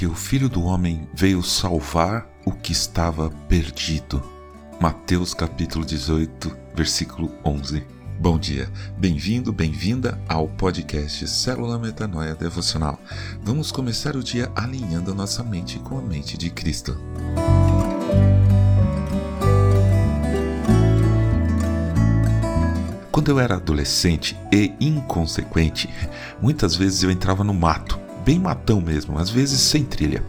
porque o Filho do Homem veio salvar o que estava perdido. Mateus capítulo 18, versículo 11. Bom dia, bem-vindo, bem-vinda ao podcast Célula Metanoia Devocional. Vamos começar o dia alinhando a nossa mente com a mente de Cristo. Quando eu era adolescente e inconsequente, muitas vezes eu entrava no mato, bem matão mesmo, às vezes sem trilha.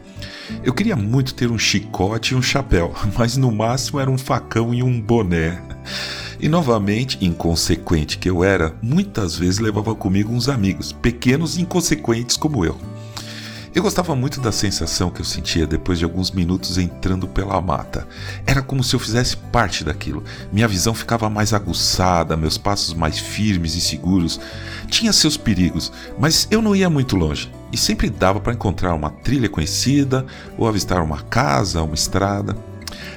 Eu queria muito ter um chicote e um chapéu, mas no máximo era um facão e um boné. E novamente, inconsequente que eu era, muitas vezes levava comigo uns amigos, pequenos e inconsequentes como eu. Eu gostava muito da sensação que eu sentia depois de alguns minutos entrando pela mata. Era como se eu fizesse parte daquilo. Minha visão ficava mais aguçada, meus passos mais firmes e seguros. Tinha seus perigos, mas eu não ia muito longe e sempre dava para encontrar uma trilha conhecida ou avistar uma casa, uma estrada.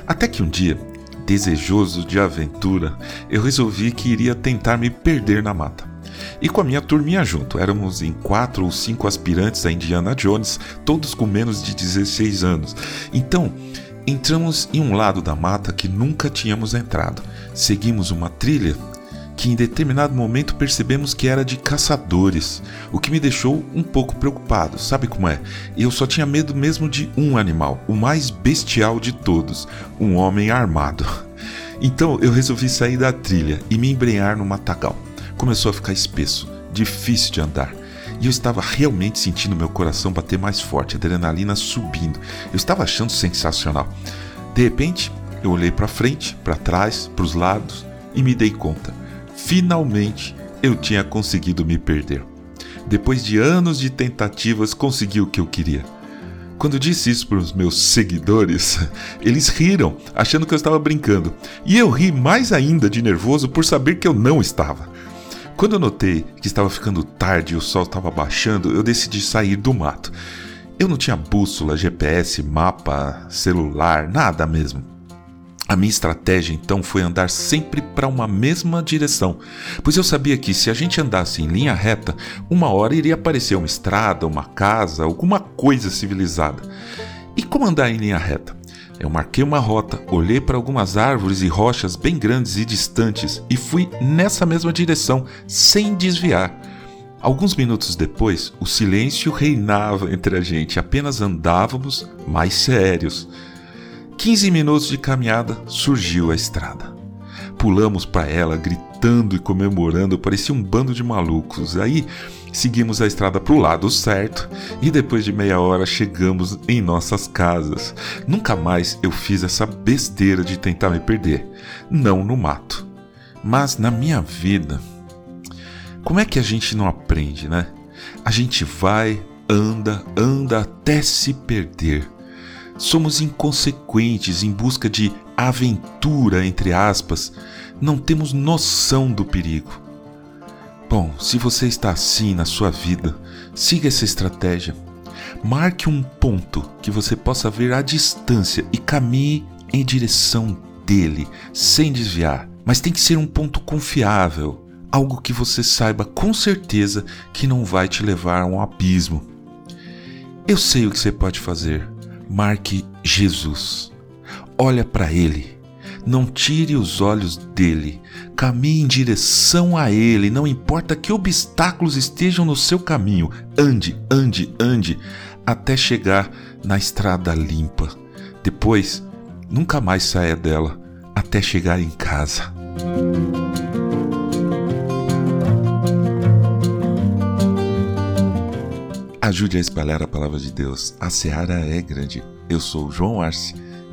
Até que um dia, desejoso de aventura, eu resolvi que iria tentar me perder na mata e com a minha turminha junto. Éramos em quatro ou cinco aspirantes a Indiana Jones, todos com menos de 16 anos. Então, entramos em um lado da mata que nunca tínhamos entrado. Seguimos uma trilha que em determinado momento percebemos que era de caçadores, o que me deixou um pouco preocupado. Sabe como é? Eu só tinha medo mesmo de um animal, o mais bestial de todos, um homem armado. Então eu resolvi sair da trilha e me embrenhar no matagal começou a ficar espesso, difícil de andar. E eu estava realmente sentindo meu coração bater mais forte, a adrenalina subindo. Eu estava achando sensacional. De repente, eu olhei para frente, para trás, para os lados e me dei conta. Finalmente, eu tinha conseguido me perder. Depois de anos de tentativas, consegui o que eu queria. Quando disse isso para os meus seguidores, eles riram, achando que eu estava brincando. E eu ri mais ainda de nervoso por saber que eu não estava. Quando eu notei que estava ficando tarde e o sol estava baixando, eu decidi sair do mato. Eu não tinha bússola, GPS, mapa, celular, nada mesmo. A minha estratégia então foi andar sempre para uma mesma direção, pois eu sabia que se a gente andasse em linha reta, uma hora iria aparecer uma estrada, uma casa, alguma coisa civilizada. E como andar em linha reta? Eu marquei uma rota, olhei para algumas árvores e rochas bem grandes e distantes e fui nessa mesma direção, sem desviar. Alguns minutos depois, o silêncio reinava entre a gente, apenas andávamos mais sérios. 15 minutos de caminhada, surgiu a estrada. Pulamos para ela, gritando e comemorando, parecia um bando de malucos. Aí seguimos a estrada para o lado certo e depois de meia hora chegamos em nossas casas. Nunca mais eu fiz essa besteira de tentar me perder, não no mato, mas na minha vida. Como é que a gente não aprende, né? A gente vai, anda, anda até se perder. Somos inconsequentes em busca de aventura, entre aspas, não temos noção do perigo. Bom, se você está assim na sua vida, siga essa estratégia. Marque um ponto que você possa ver à distância e caminhe em direção dele, sem desviar. Mas tem que ser um ponto confiável, algo que você saiba com certeza que não vai te levar a um abismo. Eu sei o que você pode fazer. Marque Jesus. Olha para ele não tire os olhos dele. Caminhe em direção a ele, não importa que obstáculos estejam no seu caminho. Ande, ande, ande, até chegar na estrada limpa. Depois, nunca mais saia dela, até chegar em casa. Ajude a espalhar a palavra de Deus. A seara é grande. Eu sou João Arce